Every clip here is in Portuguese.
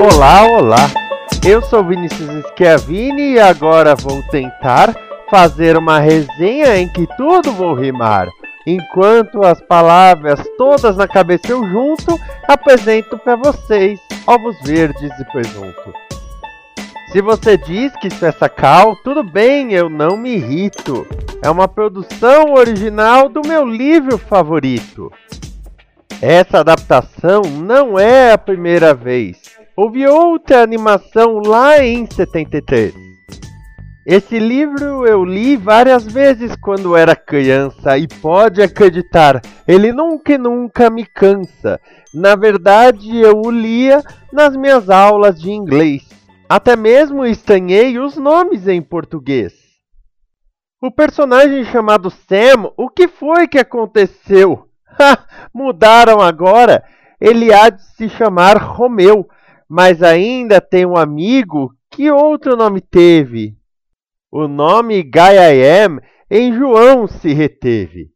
Olá, olá! Eu sou Vinícius Schiavini e agora vou tentar fazer uma resenha em que tudo vou rimar. Enquanto as palavras todas na cabeça eu junto, apresento para vocês ovos verdes e presunto. Se você diz que isso é sacal, tudo bem, eu não me irrito. É uma produção original do meu livro favorito. Essa adaptação não é a primeira vez. Houve outra animação lá em 73. Esse livro eu li várias vezes quando era criança e pode acreditar, ele nunca e nunca me cansa. Na verdade, eu o lia nas minhas aulas de inglês. Até mesmo estranhei os nomes em português. O personagem chamado Sam, o que foi que aconteceu? mudaram agora. Ele há de se chamar Romeu mas ainda tem um amigo que outro nome teve. O nome Gaiaem em João se reteve.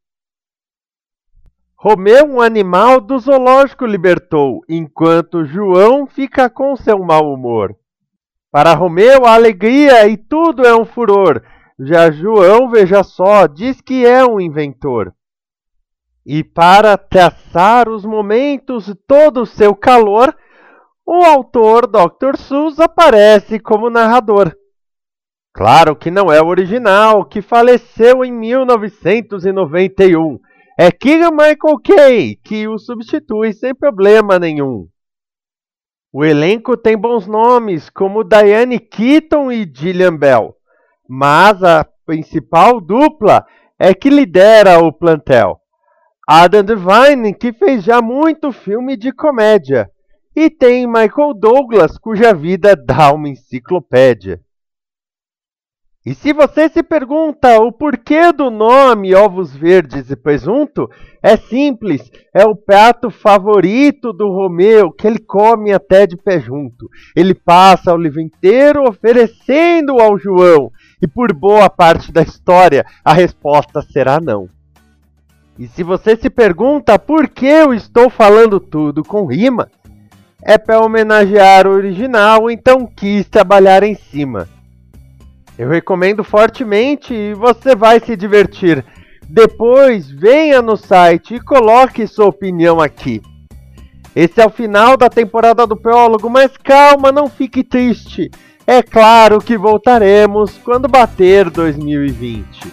Romeu um animal do zoológico libertou, enquanto João fica com seu mau humor. Para Romeu a alegria e tudo é um furor, já João, veja só, diz que é um inventor. E para traçar os momentos todo o seu calor, o autor Dr. Seuss aparece como narrador. Claro que não é o original, que faleceu em 1991. É Keegan Michael Kay, que o substitui sem problema nenhum. O elenco tem bons nomes, como Diane Keaton e Gillian Bell, mas a principal dupla é que lidera o plantel. Adam Devine, que fez já muito filme de comédia, e tem Michael Douglas, cuja vida dá uma enciclopédia. E se você se pergunta o porquê do nome Ovos Verdes e Presunto, é simples, é o prato favorito do Romeu, que ele come até de pé junto. Ele passa o livro inteiro oferecendo ao João, e por boa parte da história a resposta será não. E se você se pergunta por que eu estou falando tudo com rima, é para homenagear o original, então quis trabalhar em cima. Eu recomendo fortemente e você vai se divertir. Depois venha no site e coloque sua opinião aqui. Esse é o final da temporada do prólogo, mas calma, não fique triste. É claro que voltaremos quando bater 2020.